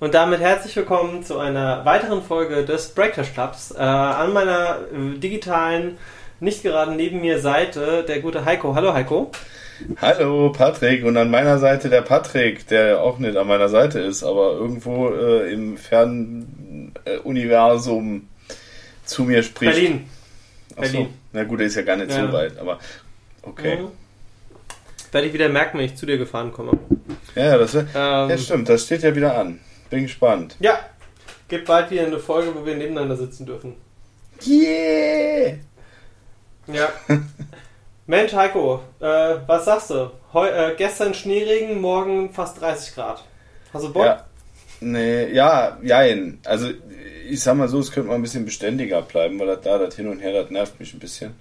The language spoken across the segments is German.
Und damit herzlich willkommen zu einer weiteren Folge des Breakfast Clubs. Äh, an meiner äh, digitalen, nicht gerade neben mir Seite der gute Heiko. Hallo Heiko. Hallo Patrick und an meiner Seite der Patrick, der auch nicht an meiner Seite ist, aber irgendwo äh, im fernen äh, Universum zu mir spricht. Berlin. Achso. Berlin. Na gut, der ist ja gar nicht ja. so weit, aber okay. Mhm. Werde ich wieder merken, wenn ich zu dir gefahren komme. Ja, das ähm, ja, stimmt, das steht ja wieder an. Bin gespannt. Ja, gibt bald wieder eine Folge, wo wir nebeneinander sitzen dürfen. Yeah! Ja. Mensch, Heiko, äh, was sagst du? Heu, äh, gestern Schneeregen, morgen fast 30 Grad. Hast du Bock? Ja. Nee, ja, jein. Also, ich sag mal so, es könnte mal ein bisschen beständiger bleiben, weil das da, das hin und her, das nervt mich ein bisschen.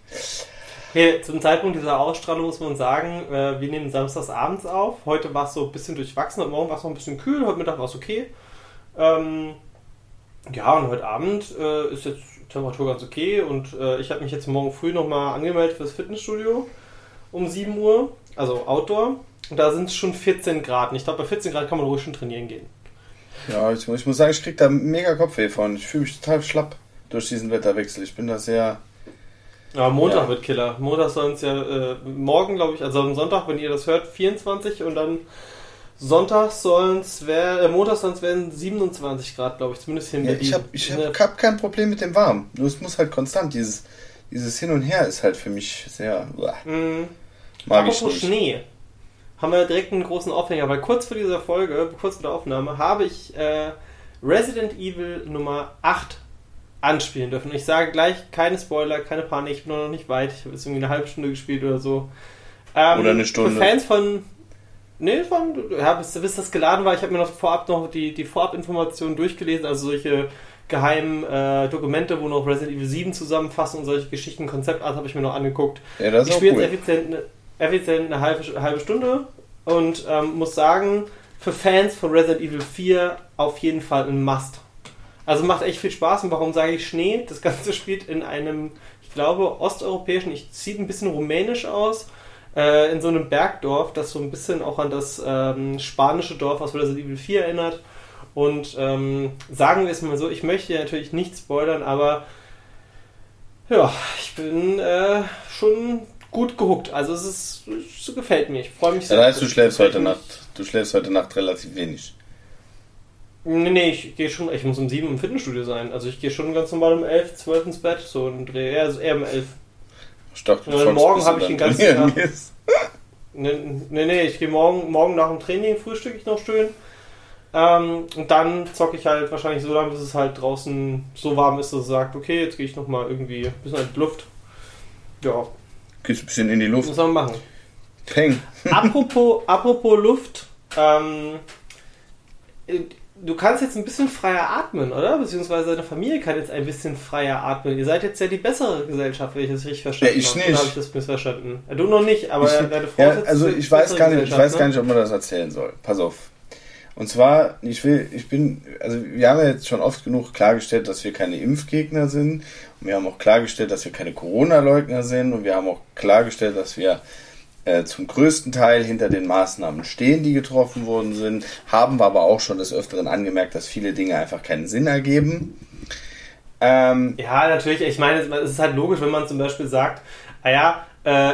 Hey, zum Zeitpunkt dieser Ausstrahlung muss man sagen, äh, wir nehmen samstags abends auf. Heute war es so ein bisschen durchwachsen, und morgen war es noch ein bisschen kühl, heute Mittag war es okay. Ähm, ja, und heute Abend äh, ist jetzt Temperatur ganz okay und äh, ich habe mich jetzt morgen früh nochmal angemeldet fürs Fitnessstudio um 7 Uhr, also Outdoor. Und da sind es schon 14 Grad. Und ich glaube, bei 14 Grad kann man ruhig schon trainieren gehen. Ja, ich, ich muss sagen, ich kriege da mega Kopfweh von. Ich fühle mich total schlapp durch diesen Wetterwechsel. Ich bin da sehr ja, Montag ja. wird Killer. Montag sollen es ja, äh, morgen glaube ich, also am Sonntag, wenn ihr das hört, 24 und dann Sonntag sollen es, äh, Montag sollen es werden 27 Grad, glaube ich, zumindest hier in ja, Berlin. Ich habe ich hab, hab kein Problem mit dem Warm. Nur es muss halt konstant, dieses, dieses Hin und Her ist halt für mich sehr. Mhm. Mag Apropos ich nicht. Schnee. Haben wir direkt einen großen Aufhänger, weil kurz vor dieser Folge, kurz vor der Aufnahme, habe ich äh, Resident Evil Nummer 8 anspielen dürfen. Ich sage gleich, keine Spoiler, keine Panik, ich bin noch nicht weit. Ich habe jetzt irgendwie eine halbe Stunde gespielt oder so. Ähm, oder eine Stunde. Für Fans von. Nee, von, ja, bis, bis das geladen war, ich habe mir noch vorab noch die, die Vorabinformationen durchgelesen, also solche geheimen äh, Dokumente, wo noch Resident Evil 7 zusammenfassen und solche Geschichten, Konzeptart habe ich mir noch angeguckt. Ja, das ist ich spiele cool. jetzt effizient, effizient eine halbe, halbe Stunde und ähm, muss sagen, für Fans von Resident Evil 4 auf jeden Fall ein Must. Also macht echt viel Spaß. Und warum sage ich Schnee? Das Ganze spielt in einem, ich glaube, osteuropäischen, ich sieht ein bisschen rumänisch aus, äh, in so einem Bergdorf, das so ein bisschen auch an das ähm, spanische Dorf aus Resident Evil 4 erinnert. Und ähm, sagen wir es mal so, ich möchte natürlich nicht spoilern, aber ja, ich bin äh, schon gut gehuckt. Also es ist, es gefällt mir. Ich freue mich sehr. Das heißt, du schläfst heute Nacht. Du schläfst heute Nacht relativ wenig. Nee, nee, ich gehe schon, ich muss um 7 im Fitnessstudio sein. Also ich gehe schon ganz normal um 11, 12 ins Bett, so ein Dreh, eher, eher um 11. Ich dachte, du morgen habe ich den ganzen Tag. Nee, nee, nee, ich gehe morgen, morgen nach dem Training, frühstücke ich noch schön. Ähm, und dann zocke ich halt wahrscheinlich so lange, bis es halt draußen so warm ist, dass es sagt, okay, jetzt gehe ich nochmal irgendwie ein bisschen in die Luft. Ja. Gehst ein bisschen in die Luft. Was soll man machen? Peng. apropos, apropos Luft, ähm, du kannst jetzt ein bisschen freier atmen, oder? Beziehungsweise deine Familie kann jetzt ein bisschen freier atmen. Ihr seid jetzt ja die bessere Gesellschaft, wenn ich das richtig verstanden habe. Ja, ich habe. nicht. Oder habe ich das missverstanden? Ja, du noch nicht, aber ich, deine Frau ja, ist Also ich weiß gar nicht, ich weiß ne? gar nicht, ob man das erzählen soll. Pass auf. Und zwar, ich will, ich bin, also wir haben ja jetzt schon oft genug klargestellt, dass wir keine Impfgegner sind. Und wir haben auch klargestellt, dass wir keine Corona-Leugner sind. Und wir haben auch klargestellt, dass wir äh, zum größten Teil hinter den Maßnahmen stehen, die getroffen worden sind, haben wir aber auch schon des Öfteren angemerkt, dass viele Dinge einfach keinen Sinn ergeben. Ähm, ja, natürlich. Ich meine, es ist halt logisch, wenn man zum Beispiel sagt, ah ja, äh,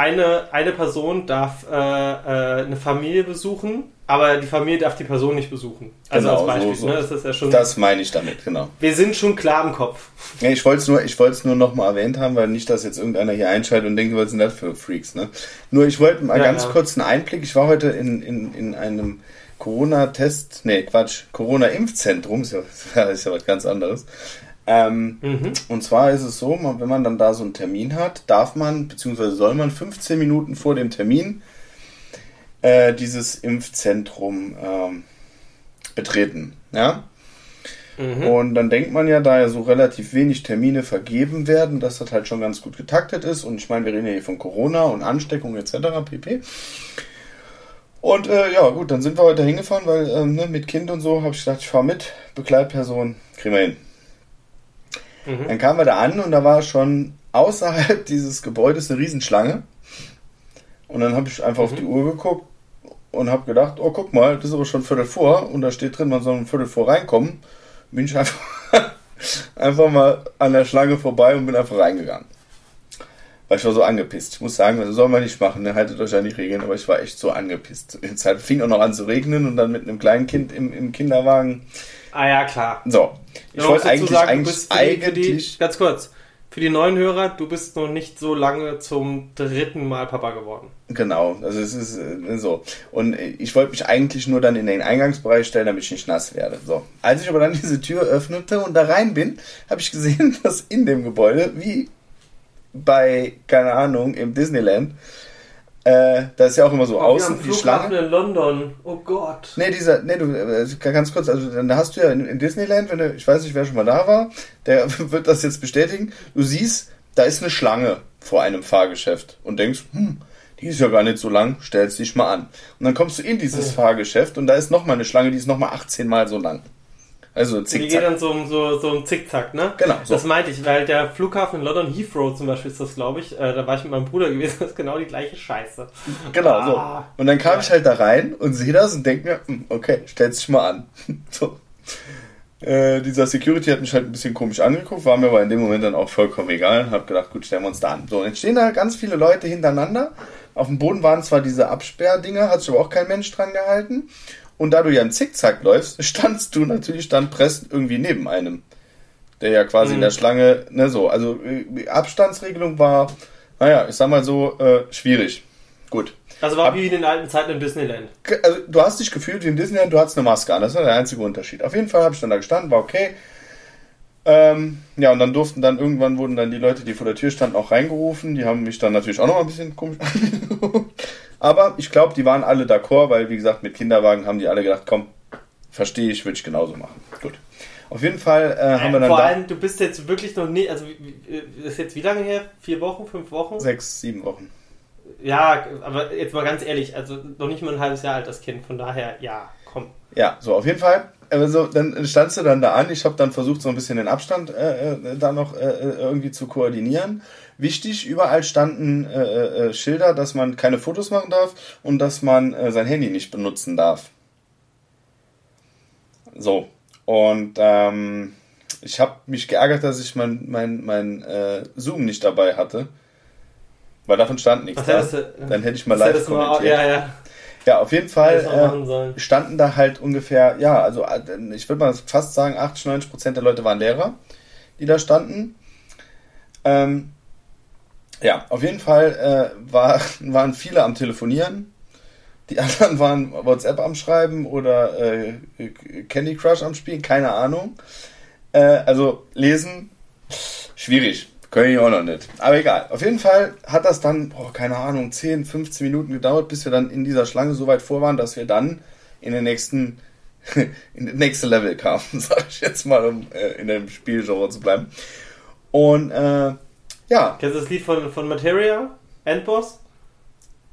eine, eine Person darf äh, äh, eine Familie besuchen, aber die Familie darf die Person nicht besuchen. Also genau, als Beispiel. So, so. Ne? Das, ist ja schon, das meine ich damit, genau. Wir sind schon klar im Kopf. Ja, ich wollte es nur, ich wollte es nur noch mal erwähnt haben, weil nicht, dass jetzt irgendeiner hier einschaltet und denkt, was sind das für Freaks, ne? Nur ich wollte mal ja, ganz ja. kurz einen Einblick. Ich war heute in, in, in einem Corona-Test, nee, Quatsch, Corona-Impfzentrum, ist ja, ist ja was ganz anderes. Ähm, mhm. Und zwar ist es so, wenn man dann da so einen Termin hat, darf man, beziehungsweise soll man 15 Minuten vor dem Termin äh, dieses Impfzentrum ähm, betreten. Ja? Mhm. Und dann denkt man ja, da ja so relativ wenig Termine vergeben werden, dass das halt schon ganz gut getaktet ist. Und ich meine, wir reden ja hier von Corona und Ansteckung etc. pp. Und äh, ja, gut, dann sind wir heute hingefahren, weil ähm, ne, mit Kind und so habe ich gedacht, ich fahre mit, Begleitperson, kriegen wir hin. Mhm. Dann kamen wir da an und da war schon außerhalb dieses Gebäudes eine Riesenschlange. Und dann habe ich einfach mhm. auf die Uhr geguckt und habe gedacht, oh guck mal, das ist aber schon Viertel vor und da steht drin, man soll um Viertel vor reinkommen. Bin ich einfach, einfach mal an der Schlange vorbei und bin einfach reingegangen. Weil ich war so angepisst. Ich muss sagen, das soll man nicht machen, ne? haltet euch an die Regeln, aber ich war echt so angepisst. Zeit fing auch noch an zu regnen und dann mit einem kleinen Kind im, im Kinderwagen. Ah ja, klar. So. Ich wollte eigentlich, sagen, eigentlich, die, eigentlich die, ganz kurz, für die neuen Hörer, du bist noch nicht so lange zum dritten Mal Papa geworden. Genau, also es ist äh, so. Und ich wollte mich eigentlich nur dann in den Eingangsbereich stellen, damit ich nicht nass werde. So. Als ich aber dann diese Tür öffnete und da rein bin, habe ich gesehen, dass in dem Gebäude, wie bei, keine Ahnung, im Disneyland, äh, da ist ja auch immer so oh, außen die Schlange. in London. Oh Gott. Nee, dieser, nee, du, äh, ganz kurz, also dann hast du ja in, in, Disneyland, wenn du, ich weiß nicht, wer schon mal da war, der wird das jetzt bestätigen. Du siehst, da ist eine Schlange vor einem Fahrgeschäft und denkst, hm, die ist ja gar nicht so lang, stellst dich mal an. Und dann kommst du in dieses ja. Fahrgeschäft und da ist nochmal eine Schlange, die ist nochmal 18 Mal so lang. Also Zickzack. Die geht dann so, so, so ein Zickzack, ne? Genau. So. Das meinte ich, weil der Flughafen in London, Heathrow zum Beispiel ist das, glaube ich, äh, da war ich mit meinem Bruder gewesen, das ist genau die gleiche Scheiße. Genau, ah. so. Und dann kam ja. ich halt da rein und sehe das und denke mir, hm, okay, stell's dich mal an. so. Äh, dieser Security hat mich halt ein bisschen komisch angeguckt, war mir aber in dem Moment dann auch vollkommen egal und habe gedacht, gut, stellen wir uns da an. So, und jetzt stehen da ganz viele Leute hintereinander. Auf dem Boden waren zwar diese Absperrdinger, hat sich aber auch kein Mensch dran gehalten. Und da du ja im Zickzack läufst, standst du natürlich dann pressend irgendwie neben einem. Der ja quasi mhm. in der Schlange, ne, so. Also die Abstandsregelung war, naja, ich sag mal so, äh, schwierig. Gut. Also war Ab, wie in den alten Zeiten im Disneyland. Also du hast dich gefühlt wie im Disneyland, du hattest eine Maske an. Das war der einzige Unterschied. Auf jeden Fall habe ich dann da gestanden, war okay. Ähm, ja, und dann durften dann irgendwann wurden dann die Leute, die vor der Tür standen, auch reingerufen. Die haben mich dann natürlich auch noch mal ein bisschen komisch Aber ich glaube, die waren alle d'accord, weil, wie gesagt, mit Kinderwagen haben die alle gedacht, komm, verstehe ich, würde ich genauso machen. Gut. Auf jeden Fall äh, haben wir dann. Vor allem, du bist jetzt wirklich noch nie, also ist jetzt wie lange her? Vier Wochen, fünf Wochen? Sechs, sieben Wochen. Ja, aber jetzt mal ganz ehrlich, also noch nicht mal ein halbes Jahr alt das Kind, von daher, ja, komm. Ja, so auf jeden Fall. Also dann standst du dann da an. Ich habe dann versucht, so ein bisschen den Abstand äh, äh da noch äh, äh, irgendwie zu koordinieren. Wichtig, überall standen äh, äh, Schilder, dass man keine Fotos machen darf und dass man sein Handy nicht benutzen darf. So. Und ähm, ich habe mich geärgert, dass ich mein, mein, mein Zoom nicht dabei hatte. Weil davon stand nichts. da. Dann hätte ich mal live kommentiert. Mal, ja, ja. Ja, auf jeden Fall äh, standen da halt ungefähr, ja, also äh, ich würde mal fast sagen, 80, 90 Prozent der Leute waren Lehrer, die da standen. Ähm, ja, auf jeden Fall äh, war, waren viele am Telefonieren. Die anderen waren WhatsApp am Schreiben oder äh, Candy Crush am Spielen, keine Ahnung. Äh, also lesen, schwierig. Können ich auch noch nicht. Aber egal. Auf jeden Fall hat das dann, boah, keine Ahnung, 10, 15 Minuten gedauert, bis wir dann in dieser Schlange so weit vor waren, dass wir dann in den nächsten, in den nächsten Level kamen, sag ich jetzt mal, um äh, in dem Spielgenre zu bleiben. Und äh, ja. Kennst du das Lied von, von Materia? Endboss?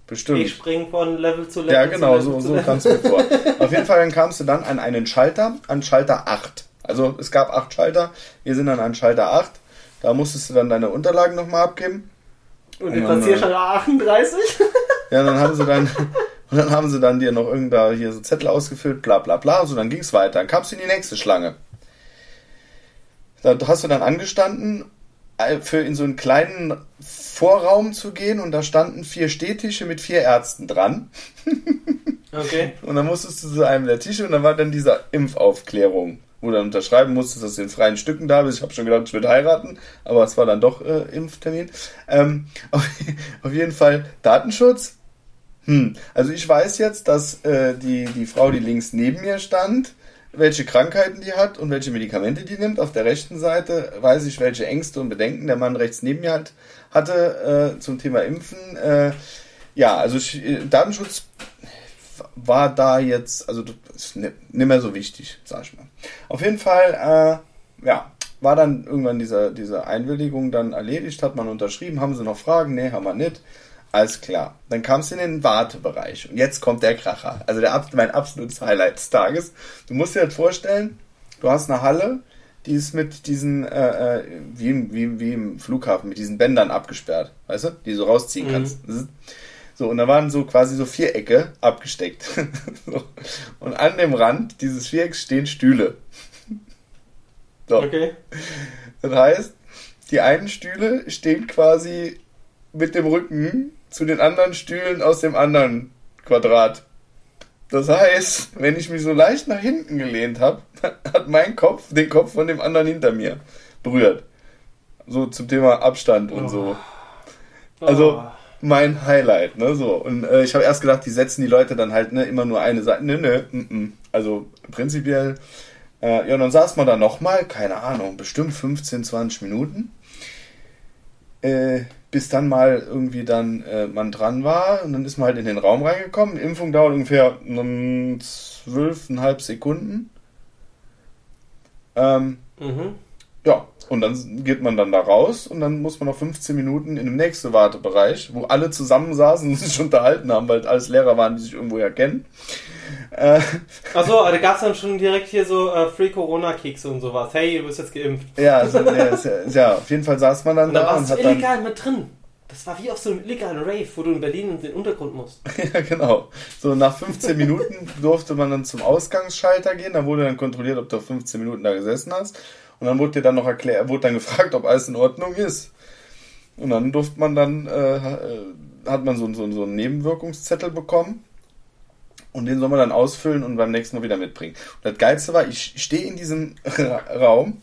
Bestimmt. Ich spring von Level zu Level. Ja, genau, Level so, so kamst du mir vor. Auf jeden Fall dann kamst du dann an einen Schalter, an Schalter 8. Also es gab 8 Schalter, wir sind dann an Schalter 8. Da musstest du dann deine Unterlagen nochmal abgeben. Und den Passierschalter 38? ja, dann haben sie dann. Und dann haben sie dann dir noch irgendda hier so Zettel ausgefüllt, bla bla bla. So, dann ging es weiter. Dann kamst du in die nächste Schlange. Da hast du dann angestanden äh, für in so einen kleinen Vorraum zu gehen und da standen vier Stehtische mit vier Ärzten dran. Okay. Und dann musstest du zu einem der Tische und dann war dann diese Impfaufklärung, wo du dann unterschreiben musstest, dass du in freien Stücken da bist. Ich habe schon gedacht, ich würde heiraten, aber es war dann doch äh, Impftermin. Ähm, auf, auf, jeden Fall Datenschutz. Hm. Also ich weiß jetzt, dass äh, die, die Frau, die links neben mir stand, welche Krankheiten die hat und welche Medikamente die nimmt. Auf der rechten Seite weiß ich, welche Ängste und Bedenken der Mann rechts neben mir hat, hatte äh, zum Thema Impfen. Äh, ja, also äh, Datenschutz war da jetzt, also ist nicht mehr so wichtig, sag ich mal. Auf jeden Fall, äh, ja, war dann irgendwann diese, diese Einwilligung dann erledigt, hat man unterschrieben, haben sie noch Fragen? Nee, haben wir nicht. Alles klar. Dann kam es in den Wartebereich. Und jetzt kommt der Kracher. Also der, mein absolutes Highlight des Tages. Du musst dir das vorstellen, du hast eine Halle, die ist mit diesen, äh, äh wie, wie, wie im Flughafen, mit diesen Bändern abgesperrt. Weißt du? Die du rausziehen mhm. kannst. So, und da waren so quasi so Vierecke abgesteckt. so. Und an dem Rand dieses Vierecks stehen Stühle. So. Okay. Das heißt, die einen Stühle stehen quasi mit dem Rücken zu den anderen Stühlen aus dem anderen Quadrat. Das heißt, wenn ich mich so leicht nach hinten gelehnt habe, hat mein Kopf den Kopf von dem anderen hinter mir berührt. So zum Thema Abstand und so. Also oh. Mein Highlight, ne? So. Und äh, ich habe erst gedacht, die setzen die Leute dann halt ne, immer nur eine Seite. Nö, nö, n -n. Also prinzipiell. Äh, ja, und dann saß man da nochmal, keine Ahnung, bestimmt 15, 20 Minuten. Äh, bis dann mal irgendwie dann äh, man dran war und dann ist man halt in den Raum reingekommen. Die Impfung dauert ungefähr zwölfeinhalb Sekunden. Ähm, mhm. Ja, und dann geht man dann da raus und dann muss man noch 15 Minuten in dem nächsten Wartebereich, wo alle zusammensaßen und sich unterhalten haben, weil alles Lehrer waren, die sich irgendwo erkennen. Äh, Achso, da gab es dann schon direkt hier so äh, Free Corona-Kekse und sowas. Hey, du bist jetzt geimpft. Ja, also, ja, ja, auf jeden Fall saß man dann und da. Da warst du illegal mit drin. Das war wie auf so einem illegalen Rave, wo du in Berlin in den Untergrund musst. ja, genau. So nach 15 Minuten durfte man dann zum Ausgangsschalter gehen. Da wurde dann kontrolliert, ob du 15 Minuten da gesessen hast. Und dann wurde dir dann noch erklärt, wurde dann gefragt, ob alles in Ordnung ist. Und dann durfte man dann, äh, hat man so, so, so einen Nebenwirkungszettel bekommen. Und den soll man dann ausfüllen und beim nächsten Mal wieder mitbringen. Und das Geilste war, ich stehe in diesem Raum,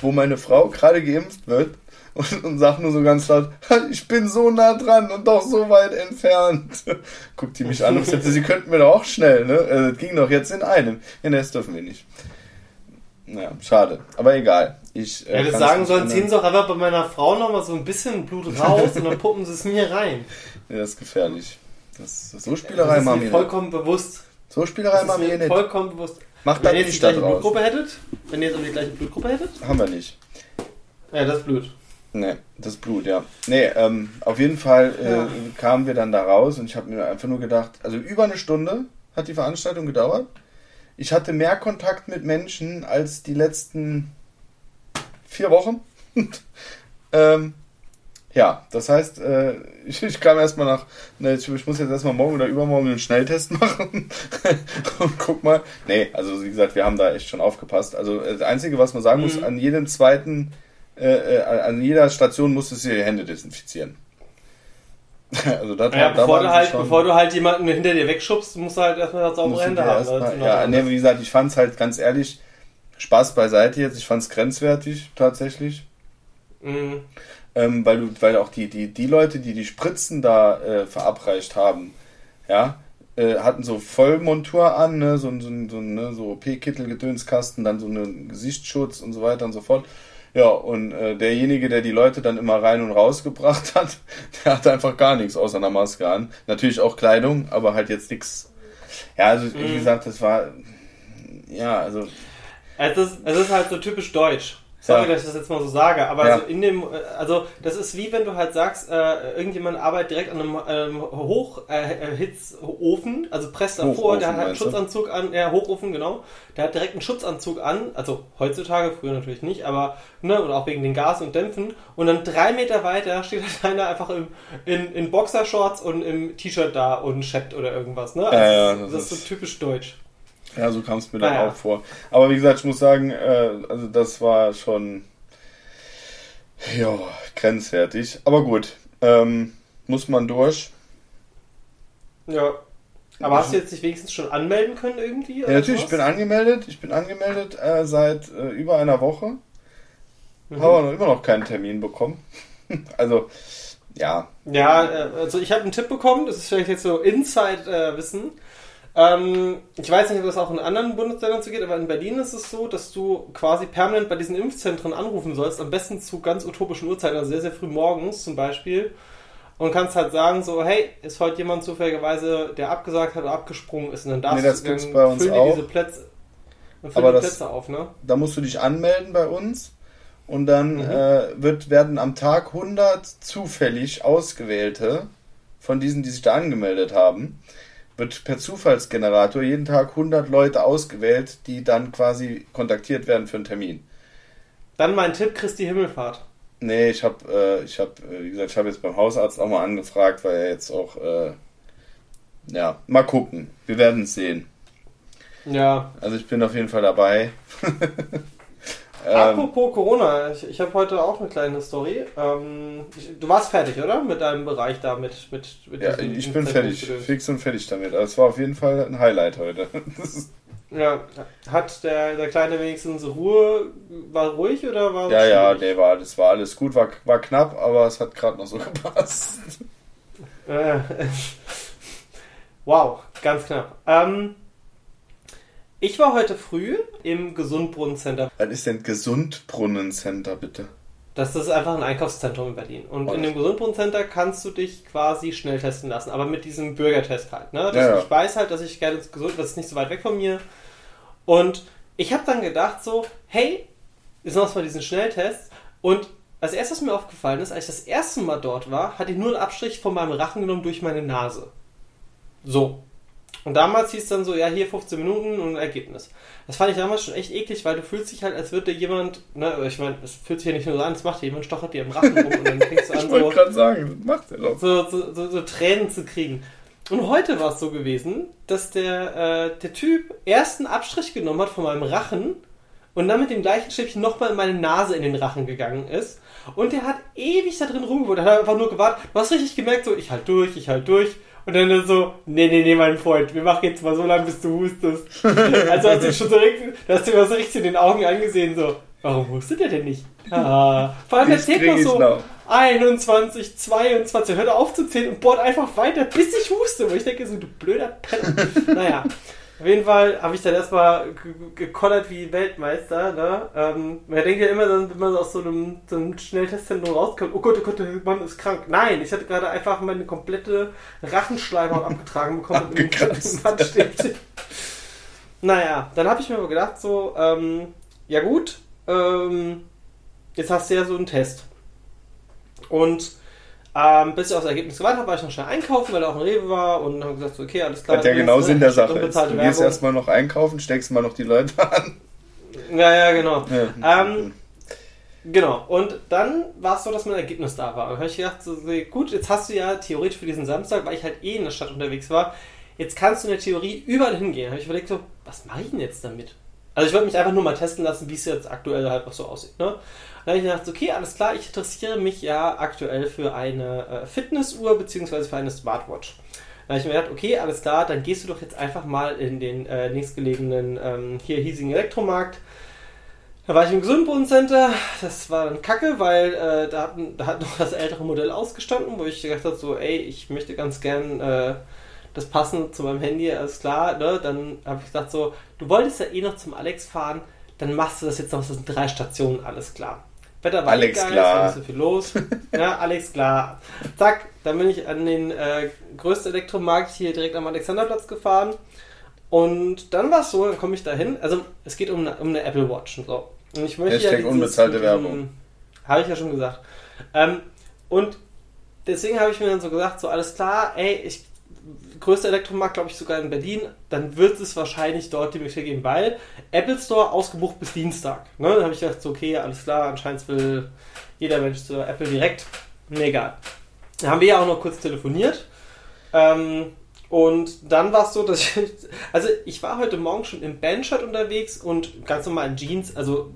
wo meine Frau gerade geimpft wird und, und sagt nur so ganz laut, ich bin so nah dran und doch so weit entfernt. Guckt die mich an und sagt, sie könnten mir doch auch schnell, ne? Äh, das ging doch jetzt in einem. Ja, das dürfen wir nicht. Naja, schade. Aber egal. Ich, äh, Hätte sagen sollen, ziehen sie auch einfach bei meiner Frau nochmal so ein bisschen Blut raus und dann puppen sie es mir rein. Ja, das ist gefährlich. Das, das so Spielerei machen wir vollkommen nicht. bewusst. So Spielerei machen wir nicht. Vollkommen bewusst. Macht wenn ihr jetzt die gleiche Blutgruppe hättet, wenn ihr jetzt die gleiche Blutgruppe hättet? Haben wir nicht. Ja, das ist Blut. Nee, das Blut, ja. Nee, ähm, auf jeden Fall äh, ja. kamen wir dann da raus und ich habe mir einfach nur gedacht, also über eine Stunde hat die Veranstaltung gedauert ich hatte mehr Kontakt mit Menschen als die letzten vier Wochen. ähm, ja, das heißt, äh, ich, ich, kam erstmal nach, ne, ich, ich, muss jetzt erstmal morgen oder übermorgen einen Schnelltest machen und guck mal. Nee, also wie gesagt, wir haben da echt schon aufgepasst. Also das Einzige, was man sagen mhm. muss, an jedem zweiten, äh, äh, an jeder Station musstest du die Hände desinfizieren. Also das, ja, bevor, du halt, bevor du halt jemanden hinter dir wegschubst, musst du halt erstmal saubere Hände haben. Mal, ja, nee, wie gesagt, ich fand es halt ganz ehrlich, Spaß beiseite jetzt, ich fand es grenzwertig tatsächlich. Mhm. Ähm, weil du, weil auch die, die, die Leute, die die Spritzen da äh, verabreicht haben, ja, äh, hatten so Vollmontur an, ne, so, so, so, ne, so P-Kittel, Gedönskasten, dann so einen Gesichtsschutz und so weiter und so fort. Ja, und äh, derjenige, der die Leute dann immer rein und raus gebracht hat, der hatte einfach gar nichts außer einer Maske an. Natürlich auch Kleidung, aber halt jetzt nichts. Ja, also wie mhm. gesagt, das war. Ja, also. Es ist, es ist halt so typisch deutsch. Sorry, dass ich das jetzt mal so sage, aber ja. so in dem, äh, also das ist wie wenn du halt sagst, äh, irgendjemand arbeitet direkt an einem ähm, Hochhitzofen, äh, also presst davor, der hat halt einen Schutzanzug an, ja, Hochofen, genau, der hat direkt einen Schutzanzug an, also heutzutage, früher natürlich nicht, aber, ne, und auch wegen den Gas und Dämpfen, und dann drei Meter weiter steht halt einer einfach im, in, in Boxershorts und im T-Shirt da und chattet oder irgendwas, ne? Also ja, das, das ist so typisch deutsch. Ja, so kam es mir dann naja. auch vor. Aber wie gesagt, ich muss sagen, äh, also das war schon ja, grenzwertig. Aber gut, ähm, muss man durch. Ja. Aber hast du jetzt dich wenigstens schon anmelden können irgendwie? Ja, natürlich, ich bin angemeldet. Ich bin angemeldet äh, seit äh, über einer Woche. Mhm. Habe aber immer noch keinen Termin bekommen. also, ja. Ja, äh, also ich habe einen Tipp bekommen, das ist vielleicht jetzt so Inside-Wissen. Ähm, ich weiß nicht, ob das auch in anderen Bundesländern so geht, aber in Berlin ist es so, dass du quasi permanent bei diesen Impfzentren anrufen sollst, am besten zu ganz utopischen Uhrzeiten, also sehr, sehr früh morgens zum Beispiel. Und kannst halt sagen, so, hey, ist heute jemand zufälligerweise, der abgesagt hat oder abgesprungen ist, und dann darfst nee, das du gibt's bei uns auch. diese Plätze, dann aber die das, Plätze auf, ne? Da musst du dich anmelden bei uns und dann mhm. äh, wird, werden am Tag 100 zufällig ausgewählte von diesen, die sich da angemeldet haben, wird per Zufallsgenerator jeden Tag 100 Leute ausgewählt, die dann quasi kontaktiert werden für einen Termin. Dann mein Tipp, Christi Himmelfahrt. Nee, ich habe, äh, ich habe, äh, wie gesagt, ich habe jetzt beim Hausarzt auch mal angefragt, weil er jetzt auch, äh, ja, mal gucken. Wir werden es sehen. Ja. Also ich bin auf jeden Fall dabei. Apropos Corona, ich, ich habe heute auch eine kleine Story. Ähm, ich, du warst fertig, oder? Mit deinem Bereich da, mit, mit, mit Ja, ich bin fertig, fix und fertig damit. Also es war auf jeden Fall ein Highlight heute. ja, hat der, der Kleine wenigstens Ruhe, war ruhig oder war Ja, ja, der war, das war alles gut, war, war knapp, aber es hat gerade noch so gepasst. Äh, wow, ganz knapp. Ähm, ich war heute früh im Gesundbrunnencenter. Was ist denn Gesundbrunnencenter, bitte? Das ist einfach ein Einkaufszentrum in Berlin. Und Was? in dem Gesundbrunnencenter kannst du dich quasi schnell testen lassen, aber mit diesem Bürgertest halt. Ne? Ja, ja. Ich weiß halt, dass ich gerne gesund, das ist nicht so weit weg von mir. Und ich habe dann gedacht so, hey, ist noch mal diesen Schnelltest. Und als erstes, was mir aufgefallen ist, als ich das erste Mal dort war, hatte ich nur einen Abstrich von meinem Rachen genommen durch meine Nase. So. Und damals hieß es dann so, ja, hier 15 Minuten und ein Ergebnis. Das fand ich damals schon echt eklig, weil du fühlst dich halt, als würde jemand, ne, ich meine, es fühlt sich ja nicht nur so an, es macht dir jemand, stochert dir im Rachen rum und dann fängst du an, ich so, gerade sagen, das macht er doch. So, so, so, so, Tränen zu kriegen. Und heute war es so gewesen, dass der, äh, der Typ erst einen Abstrich genommen hat von meinem Rachen und dann mit dem gleichen Stäbchen nochmal in meine Nase in den Rachen gegangen ist. Und der hat ewig da drin rumgewohnt. Er hat einfach nur gewartet. Du hast richtig gemerkt, so, ich halt durch, ich halt durch. Und dann so, nee, nee, nee, mein Freund, wir machen jetzt mal so lange, bis du hustest. also hast du schon so richtig, hast du so richtig in den Augen angesehen, so, warum hustet der denn nicht? Ah. Vor allem, er zählt noch so noch. 21, 22, hört auf zu zählen und bohrt einfach weiter, bis ich huste. Wo ich denke, so, du blöder Penner. naja. Auf jeden Fall habe ich dann erstmal gekollert wie Weltmeister. Ne? Ähm, man denkt ja immer, wenn man aus so einem, so einem Schnelltestzentrum rauskommt, oh Gott, oh Gott, der Mann ist krank. Nein, ich hatte gerade einfach meine komplette Rachenschleimhaut abgetragen bekommen. Naja, dann habe ich mir aber gedacht, so, ähm, ja gut, ähm, jetzt hast du ja so einen Test. Und ähm, bis ich aufs Ergebnis gewartet habe, war ich noch schnell einkaufen, weil er auch ein Rewe war und habe gesagt, okay, alles klar. Hat ja genau Sinn der Sache. Ist. Du gehst erstmal noch einkaufen, steckst mal noch die Leute an. Ja, ja, genau. Ja. Ähm, genau. Und dann war es so, dass mein Ergebnis da war. Und habe ich gedacht, so, gut, jetzt hast du ja theoretisch für diesen Samstag, weil ich halt eh in der Stadt unterwegs war, jetzt kannst du in der Theorie überall hingehen. Habe ich überlegt, so, was mache ich denn jetzt damit? Also ich wollte mich einfach nur mal testen lassen, wie es jetzt aktuell halt noch so aussieht. Ne? Da habe ich gedacht, okay, alles klar, ich interessiere mich ja aktuell für eine äh, Fitnessuhr bzw. für eine Smartwatch. Da habe ich mir gedacht, okay, alles klar, dann gehst du doch jetzt einfach mal in den äh, nächstgelegenen ähm, hier hiesigen Elektromarkt. Da war ich im Gesundbodencenter, das war dann kacke, weil äh, da, hat, da, hat, noch das ältere Modell ausgestanden, wo ich gedacht habe, so, ey, ich möchte ganz gern äh, das passen zu meinem Handy, alles klar. Ne? Dann habe ich gesagt, so, du wolltest ja eh noch zum Alex fahren, dann machst du das jetzt noch, das sind drei Stationen, alles klar. Wetter war Alex geil, klar. war nicht so viel los. ja, Alex klar. Zack, dann bin ich an den äh, größten Elektromarkt hier direkt am Alexanderplatz gefahren. Und dann war es so, dann komme ich da hin. Also es geht um eine, um eine Apple Watch und so. Und ich möchte Hashtag ja dieses, unbezahlte Werbung. Habe ich ja schon gesagt. Ähm, und deswegen habe ich mir dann so gesagt, so alles klar, ey, ich größter Elektromarkt, glaube ich, sogar in Berlin, dann wird es wahrscheinlich dort die Möglichkeit geben, weil Apple Store ausgebucht bis Dienstag. Ne? Dann habe ich gedacht, so, okay, alles klar, anscheinend will jeder Mensch zu Apple direkt. Nee, egal. Dann haben wir ja auch noch kurz telefoniert. Ähm, und dann war es so, dass ich, also ich war heute Morgen schon im Bandshirt unterwegs und ganz normal in Jeans, also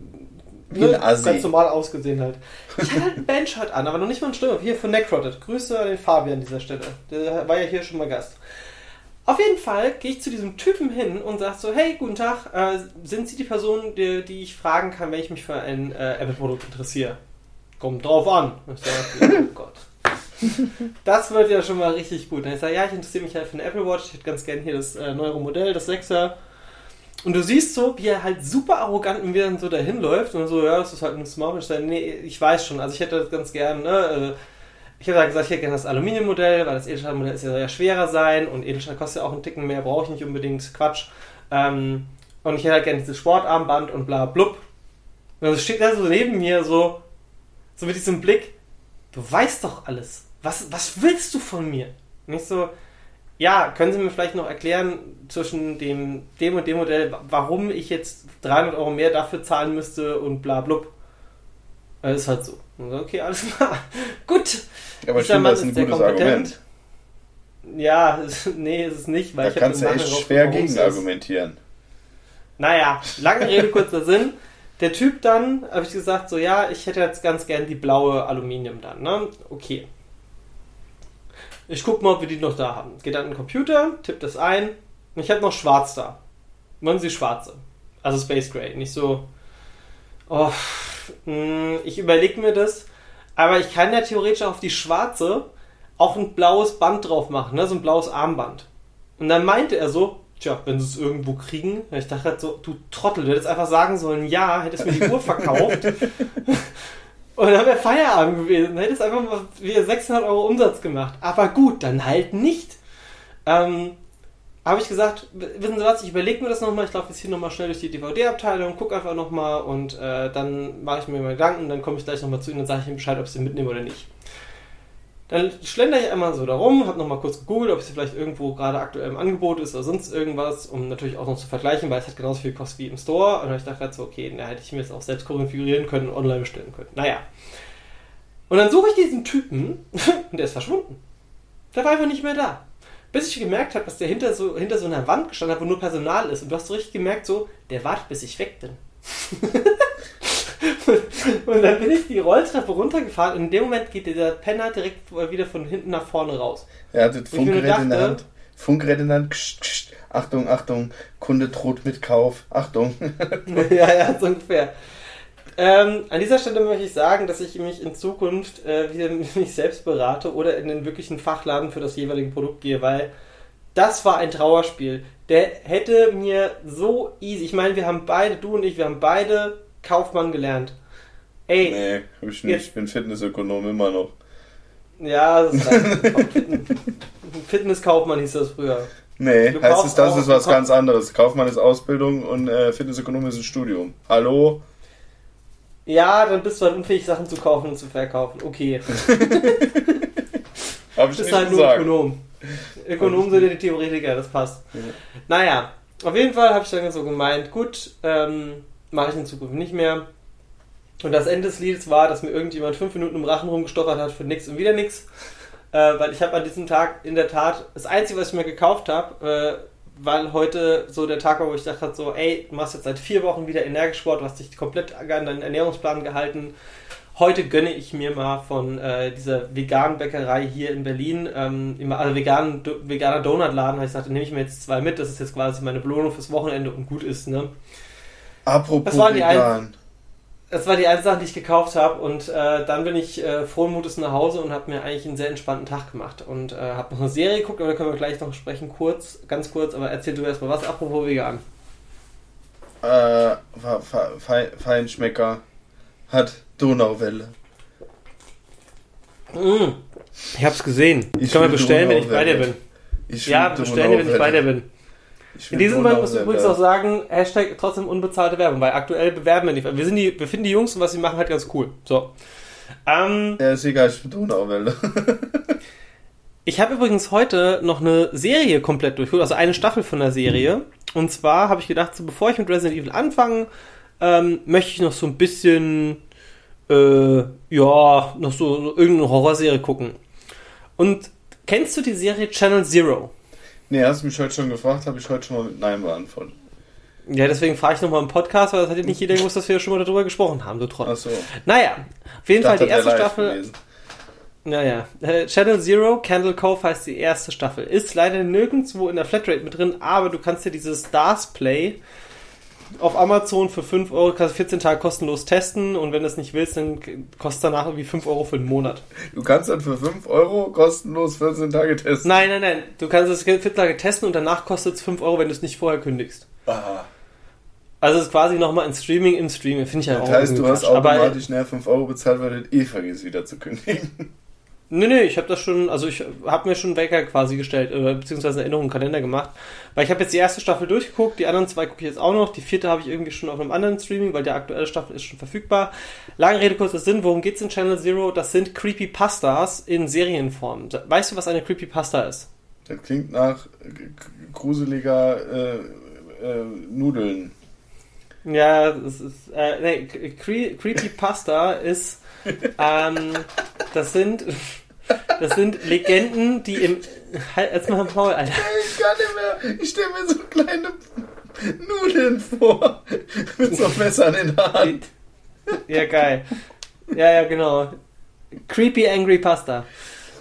ne, ganz normal ausgesehen halt. Ich hatte halt ein Bandshirt an, aber noch nicht mal ein Schlimmer. Hier von Neckrotted. Grüße an den Fabian an dieser Stelle. Der war ja hier schon mal Gast. Auf jeden Fall gehe ich zu diesem Typen hin und sage so, hey, guten Tag, äh, sind Sie die Person, die, die, ich fragen kann, wenn ich mich für ein äh, Apple-Produkt interessiere? Kommt drauf an. Ich sage, oh Gott. Das wird ja schon mal richtig gut. Und ich sage, ja, ich interessiere mich halt für eine Apple Watch. Ich hätte ganz gerne hier das äh, neuere Modell, das 6er. Und du siehst so, wie er halt super arrogant mit mir dann so dahin läuft und so, ja, das ist halt ein sage, nee, ich weiß schon, also ich hätte das ganz gern, ne, äh, ich habe gesagt, ich hätte gerne das Aluminiummodell, weil das Edelstahlmodell ist ja schwerer sein und Edelstahl kostet ja auch einen Ticken mehr, brauche ich nicht unbedingt, Quatsch. Ähm, und ich hätte halt gerne dieses Sportarmband und bla blub. Und dann steht er so neben mir so, so mit diesem Blick, du weißt doch alles. Was, was willst du von mir? Nicht so, ja, können Sie mir vielleicht noch erklären zwischen dem, dem und dem Modell, warum ich jetzt 300 Euro mehr dafür zahlen müsste und bla blub. Das ist halt so. Okay, alles klar. Gut. Aber ich finde, das ist ein gutes Argument. Ja, nee, ist es nicht, weil da ich kannst du echt schwer gegen argumentieren. Naja, lange Rede, kurzer Sinn. Der Typ dann, habe ich gesagt, so ja, ich hätte jetzt ganz gern die blaue Aluminium dann, ne? Okay. Ich gucke mal, ob wir die noch da haben. Geht in den Computer, tippt das ein. Und ich habe noch schwarz da. Wollen Sie schwarze? Also Space Gray. Nicht so, oh, hm, ich überlege mir das. Aber ich kann ja theoretisch auf die schwarze auch ein blaues Band drauf machen, ne? so ein blaues Armband. Und dann meinte er so, tja, wenn sie es irgendwo kriegen, ich dachte halt so, du Trottel, du hättest einfach sagen sollen, ja, hättest mir die Uhr verkauft. Und dann wäre Feierabend gewesen. Dann hättest einfach mal wieder 600 Euro Umsatz gemacht. Aber gut, dann halt nicht. Ähm, habe ich gesagt, wissen Sie was, ich überlege mir das nochmal, ich laufe jetzt hier nochmal schnell durch die DVD-Abteilung, gucke einfach nochmal und äh, dann mache ich mir mal Gedanken, dann komme ich gleich nochmal zu Ihnen und sage ich Ihnen Bescheid, ob sie mitnehme oder nicht. Dann schlender ich einmal so da rum, habe nochmal kurz gegoogelt, ob sie vielleicht irgendwo gerade aktuell im Angebot ist oder sonst irgendwas, um natürlich auch noch zu vergleichen, weil es hat genauso viel kostet wie im Store. Und ich dachte so, okay, da hätte ich mir das auch selbst konfigurieren können und online bestellen können. Naja. Und dann suche ich diesen Typen und der ist verschwunden. Der war einfach nicht mehr da. Bis ich gemerkt habe, dass der hinter so, hinter so einer Wand gestanden hat, wo nur Personal ist. Und du hast so richtig gemerkt, so, der wartet, bis ich weg bin. und dann bin ich die Rolltreppe runtergefahren und in dem Moment geht dieser Penner direkt wieder von hinten nach vorne raus. Er hatte das Funkgerät in der Hand. Funkgerät in der Hand. Kst, kst, Achtung, Achtung, Kunde droht mit Kauf. Achtung. ja, ja, so ungefähr. Ähm, an dieser Stelle möchte ich sagen, dass ich mich in Zukunft äh, wieder mich selbst berate oder in den wirklichen Fachladen für das jeweilige Produkt gehe, weil das war ein Trauerspiel. Der hätte mir so easy, ich meine, wir haben beide, du und ich, wir haben beide Kaufmann gelernt. Ey. Nee, hab ich nicht. Jetzt, ich bin Fitnessökonom immer noch. Ja, das ist halt Fitnesskaufmann hieß das früher. Nee, du heißt es, das ist was ganz anderes. Kaufmann ist Ausbildung und äh, Fitnessökonom ist ein Studium. Hallo? Ja, dann bist du halt unfähig, Sachen zu kaufen und zu verkaufen. Okay. Hab ich bist halt nur Ökonom. Ökonom sind ja die Theoretiker, das passt. Ja. Naja, auf jeden Fall habe ich dann so gemeint, gut, ähm, mache ich in Zukunft nicht mehr. Und das Ende des Liedes war, dass mir irgendjemand fünf Minuten im Rachen rumgestochert hat für nichts und wieder nichts. Äh, weil ich habe an diesem Tag in der Tat, das Einzige, was ich mir gekauft habe, äh, weil heute so der Tag war, wo ich dachte so, ey, du machst jetzt seit vier Wochen wieder energisch Sport, du hast dich komplett an deinen Ernährungsplan gehalten. Heute gönne ich mir mal von äh, dieser veganen Bäckerei hier in Berlin, ähm, immer, also vegan, veganer Donutladen, weil ich sagte, nehme ich mir jetzt zwei mit, das ist jetzt quasi meine Belohnung fürs Wochenende und gut ist, ne? Apropos das waren die vegan. das war die eine Sache, die ich gekauft habe und äh, dann bin ich äh, frohen Mutes nach Hause und habe mir eigentlich einen sehr entspannten Tag gemacht und äh, habe noch eine Serie geguckt, aber da können wir gleich noch sprechen, kurz, ganz kurz, aber erzähl du erstmal was, apropos vegan. Äh, Feinschmecker hat Donauwelle. Mm, ich hab's gesehen. Ich kann man bestellen, wenn ich bei dir bin. Ich ja, bestellen, wenn ich bei dir bin. In diesem Moment muss ich übrigens auch sagen, Hashtag trotzdem unbezahlte Werbung, weil aktuell bewerben wir nicht. Wir, sind die, wir finden die Jungs und was sie machen halt ganz cool. So. Ähm, ja, ist egal, ich bin Donauwelle. ich habe übrigens heute noch eine Serie komplett durchgeguckt, also eine Staffel von der Serie. Und zwar habe ich gedacht, so bevor ich mit Resident Evil anfange, ähm, möchte ich noch so ein bisschen, äh, ja, noch so, so irgendeine Horrorserie gucken. Und kennst du die Serie Channel Zero? Nee, hast du mich heute schon gefragt, habe ich heute schon mal mit Nein beantwortet. Ja, deswegen frage ich nochmal im Podcast, weil das hat ja nicht jeder gewusst, dass wir schon mal darüber gesprochen haben, du Trottel. Ach so. Naja, auf jeden Fall die erste Staffel. Naja, äh, Channel Zero, Candle Cove heißt die erste Staffel. Ist leider nirgendwo in der Flatrate mit drin, aber du kannst dir dieses Stars Play auf Amazon für 5 Euro, kannst 14 Tage kostenlos testen und wenn du es nicht willst, dann kostet danach irgendwie 5 Euro für einen Monat. Du kannst dann für 5 Euro kostenlos 14 Tage testen? Nein, nein, nein. Du kannst es 14 Tage testen und danach kostet es 5 Euro, wenn du es nicht vorher kündigst. Aha. Also es ist quasi nochmal ein Streaming im Streaming, finde ich ja das auch. Das heißt, du hast automatisch näher 5 Euro bezahlt, weil du eh vergisst wieder zu kündigen. Nee, nee, ich habe das schon, also ich habe mir schon Wecker quasi gestellt, oder beziehungsweise Erinnerung im Kalender gemacht. Weil ich habe jetzt die erste Staffel durchgeguckt, die anderen zwei gucke ich jetzt auch noch. Die vierte habe ich irgendwie schon auf einem anderen Streaming, weil die aktuelle Staffel ist schon verfügbar. Lange Rede, kurzer Sinn, worum geht's in Channel Zero? Das sind Creepypastas in Serienform. Weißt du, was eine Creepypasta ist? Das klingt nach gruseliger äh, äh, Nudeln. Ja, das ist, äh, nee, Cre Creepypasta ist, ähm, das sind Das sind Legenden, die im. Halt, jetzt mal Paul, Alter. Ich kann nicht mehr. Ich stelle mir so kleine Nudeln vor. Mit so Messern in der Hand. Ja, geil. Ja, ja, genau. Creepy Angry Pasta.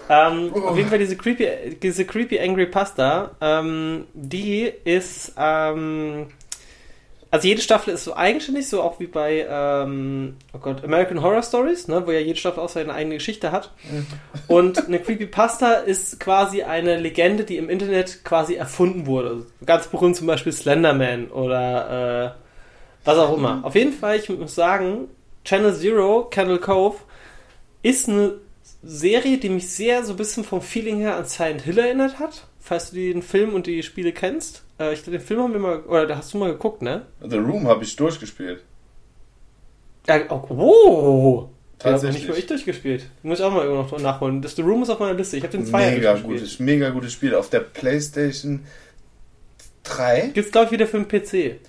Ähm, oh. Auf jeden Fall diese Creepy, diese Creepy Angry Pasta, ähm, die ist, ähm, also jede Staffel ist so eigenständig, so auch wie bei, ähm, oh Gott, American Horror Stories, ne, wo ja jede Staffel auch seine eigene Geschichte hat. Und eine Creepypasta ist quasi eine Legende, die im Internet quasi erfunden wurde. Ganz berühmt zum Beispiel Slenderman oder äh, was auch immer. Auf jeden Fall, ich muss sagen, Channel Zero, Candle Cove, ist eine Serie, die mich sehr so ein bisschen vom Feeling her an Silent Hill erinnert hat. Falls du den Film und die Spiele kennst. Äh, ich glaube, den Film haben wir mal, oder da hast du mal geguckt, ne? The Room habe ich durchgespielt. Ja, oh, oh. Tatsächlich. Ja, nicht nur ich durchgespielt. Muss ich auch mal irgendwo noch nachholen. Das The Room ist auf meiner Liste. Ich habe den Zweier Mega gutes, mega gutes Spiel. Auf der Playstation 3. Gibt's, glaube ich, wieder für den PC.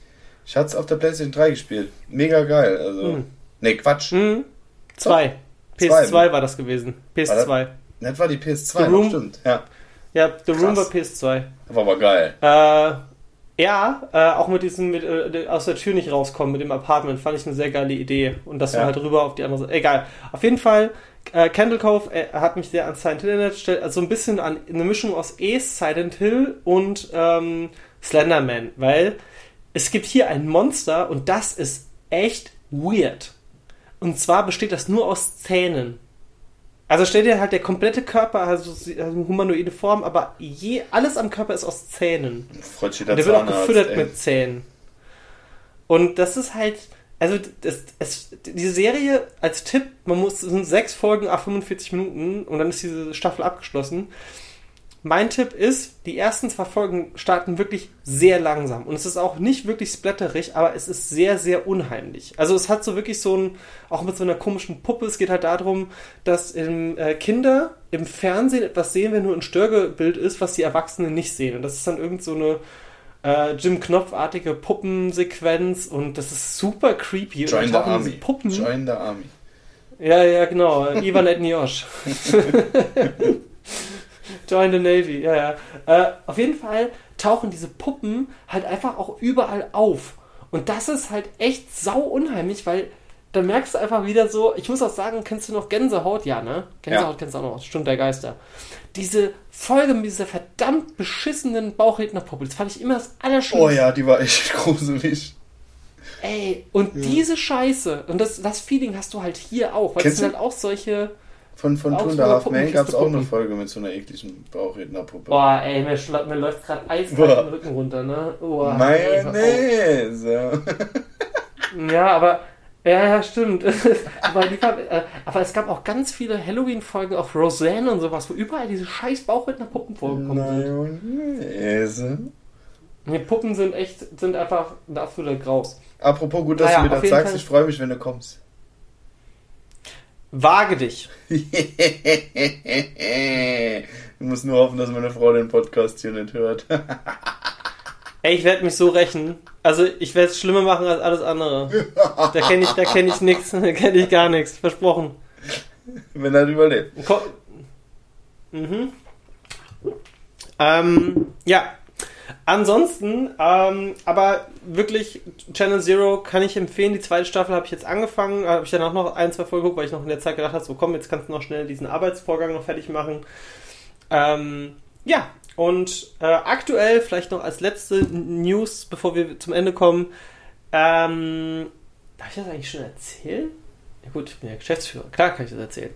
Ich hatte es auf der Playstation 3 gespielt. Mega geil. Also. Hm. Ne, Quatsch. Hm. Zwei. PS2 Zwei. war das gewesen. PS2. War das, das war die PS2, The Room, stimmt. Ja, ja The Room war PS2. Das war aber geil. Äh, ja, äh, auch mit diesem mit, äh, aus der Tür nicht rauskommen mit dem Apartment fand ich eine sehr geile Idee und das ja. war halt rüber auf die andere Seite. Egal. Auf jeden Fall äh, Candle Cove äh, hat mich sehr an Silent Hill erinnert, also ein bisschen an eine Mischung aus Ace, Silent Hill und ähm, Slenderman, weil es gibt hier ein Monster und das ist echt weird. Und zwar besteht das nur aus Zähnen. Also stell dir halt der komplette Körper, also, also humanoide Form, aber je, alles am Körper ist aus Zähnen. Freut sich der, der wird auch gefüttert ey. mit Zähnen. Und das ist halt, also das, es, diese Serie als Tipp, man muss, es sind sechs Folgen ab 45 Minuten und dann ist diese Staffel abgeschlossen. Mein Tipp ist, die ersten zwei Folgen starten wirklich sehr langsam. Und es ist auch nicht wirklich splatterig, aber es ist sehr, sehr unheimlich. Also es hat so wirklich so ein, auch mit so einer komischen Puppe, es geht halt darum, dass im, äh, Kinder im Fernsehen etwas sehen, wenn nur ein Störgebild ist, was die Erwachsenen nicht sehen. Und das ist dann irgend so eine äh, Jim Knopf-artige Puppensequenz und das ist super creepy. Join und the Army. Puppen. Join the Army. Ja, ja, genau. Ivan Etniosch. Join the Navy, ja, ja. Äh, auf jeden Fall tauchen diese Puppen halt einfach auch überall auf. Und das ist halt echt sau unheimlich, weil da merkst du einfach wieder so, ich muss auch sagen, kennst du noch Gänsehaut? Ja, ne? Gänsehaut ja. kennst du auch noch, Stunde der Geister. Diese Folge mit dieser verdammt beschissenen Bauchrednerpuppe, das fand ich immer das Allerschlimmste. Oh ja, die war echt gruselig. Ey, und ja. diese Scheiße, und das, das Feeling hast du halt hier auch, weil das sind halt auch solche von, von Two and a Half Men gab es auch eine Folge mit so einer ekligen Bauchrednerpuppe. Boah, ey, mir, mir läuft gerade eiskalt den Rücken runter, ne? Boah, Mayonnaise. ja, aber. Ja, ja, stimmt. aber, die, äh, aber, es gab auch ganz viele Halloween-Folgen auf Roseanne und sowas, wo überall diese scheiß Bauchredner-Puppen vorgekommen sind. Mayonnaise. Die Puppen sind echt, sind einfach ein absoluter Graus. Apropos gut, dass naja, du mir das sagst, Fall. ich freue mich, wenn du kommst. Wage dich. du musst nur hoffen, dass meine Frau den Podcast hier nicht hört. Ey, ich werde mich so rächen. Also ich werde es schlimmer machen als alles andere. Da kenne ich, da kenne ich nichts, da kenne ich gar nichts. Versprochen. Wenn er überlebt. Mhm. Ähm, ja, Ansonsten, ähm, aber wirklich Channel Zero kann ich empfehlen. Die zweite Staffel habe ich jetzt angefangen, habe ich danach noch ein, zwei Folgen geguckt, weil ich noch in der Zeit gedacht habe, so komm, jetzt kannst du noch schnell diesen Arbeitsvorgang noch fertig machen. Ähm, ja, und äh, aktuell vielleicht noch als letzte News, bevor wir zum Ende kommen. Ähm, darf ich das eigentlich schon erzählen? Ja gut, ich bin ja Geschäftsführer, klar kann ich das erzählen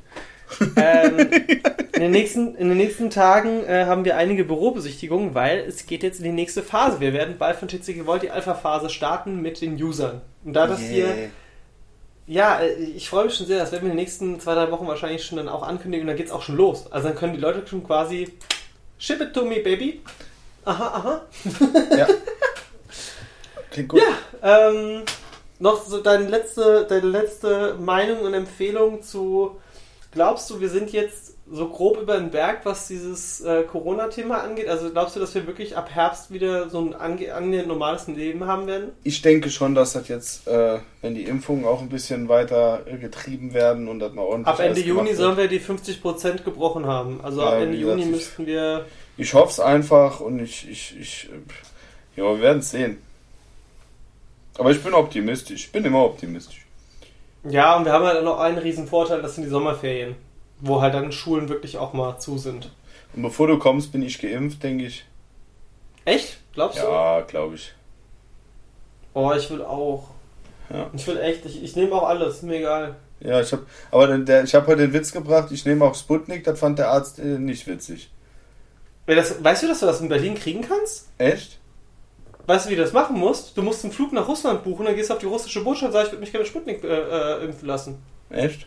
ähm, in, den nächsten, in den nächsten Tagen äh, haben wir einige Bürobesichtigungen, weil es geht jetzt in die nächste Phase. Wir werden bald von TC Gewollt die Alpha-Phase starten mit den Usern. Und da das yeah. hier. Ja, äh, ich freue mich schon sehr. Das werden wir in den nächsten zwei, drei Wochen wahrscheinlich schon dann auch ankündigen und dann geht es auch schon los. Also dann können die Leute schon quasi Ship it to me, baby. Aha, aha. Ja. Klingt gut. Ja, ähm, noch so deine letzte, deine letzte Meinung und Empfehlung zu glaubst du, wir sind jetzt so grob über den Berg, was dieses äh, Corona-Thema angeht? Also glaubst du, dass wir wirklich ab Herbst wieder so ein annähernd normales Leben haben werden? Ich denke schon, dass das jetzt, äh, wenn die Impfungen auch ein bisschen weiter getrieben werden und das mal ordentlich Ab Ende Juni sollen wir die 50% gebrochen haben. Also Ja, ab Ende gesagt, Juni ich- müssten wir... Ich hoffe es einfach und ich, ich, ich, ja, wir werden es sehen. Aber ich bin optimistisch. Ich bin immer optimistisch. Ja, und wir haben halt noch einen riesen Vorteil, das sind die Sommerferien. Wo halt dann Schulen wirklich auch mal zu sind. Und bevor du kommst, bin ich geimpft, denke ich. Echt? Glaubst du? Ja, glaube ich. Oh, ich will auch. Ja. Ich will echt, ich, ich nehme auch alles, mir egal. Ja, ich habe, aber der, der, ich habe heute den Witz gebracht. Ich nehme auch Sputnik. Das fand der Arzt äh, nicht witzig. Das, weißt du, dass du das in Berlin kriegen kannst? Echt? Weißt du, wie du das machen musst? Du musst einen Flug nach Russland buchen, dann gehst du auf die russische Botschaft und sagst, ich würde mich gerne Sputnik äh, äh, impfen lassen. Echt?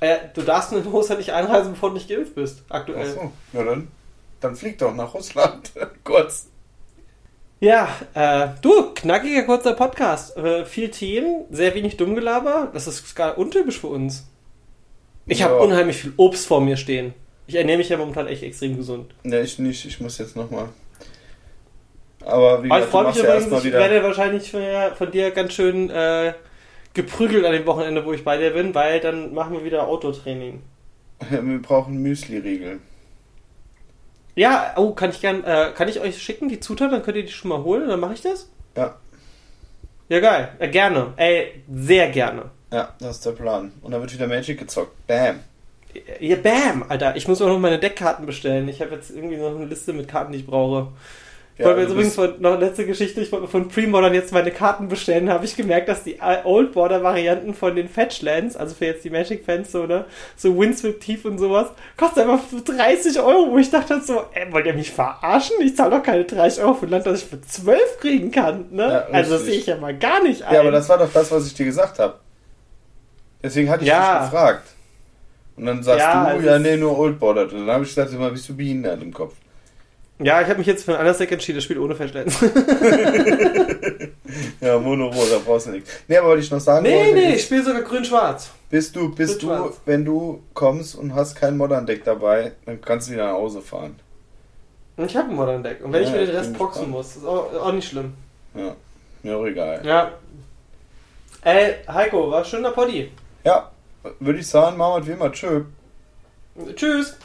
Äh, du darfst in Russland nicht einreisen, bevor du nicht geimpft bist, Ach aktuell. so. Ja, dann, dann flieg doch nach Russland. Kurz. Ja, äh, du, knackiger kurzer Podcast. Äh, viel Themen, sehr wenig Dummgelaber. Das ist gar untypisch für uns. Ich habe Ja. unheimlich viel Obst vor mir stehen. Ich ernähre mich ja momentan echt extrem gesund. Ne, ich nicht. Ich muss jetzt nochmal. Aber wie ich gesagt, du freue mich ja übrigens, erstmal ich werde wahrscheinlich von, von dir ganz schön äh, geprügelt an dem Wochenende, wo ich bei dir bin, weil dann machen wir wieder Autotraining. Wir brauchen Müsli-Riegel. Ja, oh, kann ich gern, äh, kann ich euch schicken, die Zutaten, dann könnt ihr die schon mal holen, dann mache ich das? Ja. Ja, geil. Äh, gerne. Ey, sehr gerne. Ja, das ist der Plan. Und dann wird wieder Magic gezockt. Bam. Ja, bam, Alter. Ich muss auch noch meine Deckkarten bestellen. Ich habe jetzt irgendwie noch eine Liste mit Karten, die ich brauche. Ich Ja, wollte mir übrigens von, noch eine letzte Geschichte, ich wollte mir von Premodern jetzt meine Karten bestellen, habe ich gemerkt, dass die Old Border Varianten von den Fetchlands, also für jetzt die Magic-Fans so, ne, so Windsweep Tief und sowas, kostet einfach 30 Euro, wo ich dachte so, ey, wollt ihr mich verarschen? Ich zahle doch keine 30 Euro für ein Land, das ich für 12 kriegen kann, ne? Ja, also das sehe ich ja mal gar nicht ein. Ja, aber das war doch das, was ich dir gesagt habe. Deswegen hatte ich Ja. dich gefragt. Und dann sagst Ja, du, es ja, nee, nur Old Border. Und dann habe ich gesagt, immer bist du behindert im Kopf. Ja, ich habe mich jetzt für ein anderes Deck entschieden, das spielt ohne Fetchlands. Ja, Mono da brauchst du nichts. Nee, aber was ich noch sagen nee, wollte, nee, ich spiele sogar grün-schwarz. bist du, bist du, Schwarz. wenn du kommst und hast kein Modern Deck dabei, dann kannst du wieder nach Hause fahren. Ich habe ein Modern Deck. Und wenn Ja, ich ich den Rest proxen gespannt. muss, ist auch, auch nicht schlimm. Ja, mir auch egal. Ja. Ey, Heiko, war schöner Poddy. Ja, würde ich sagen, machen wir es wie immer. Tschö. Tschüss.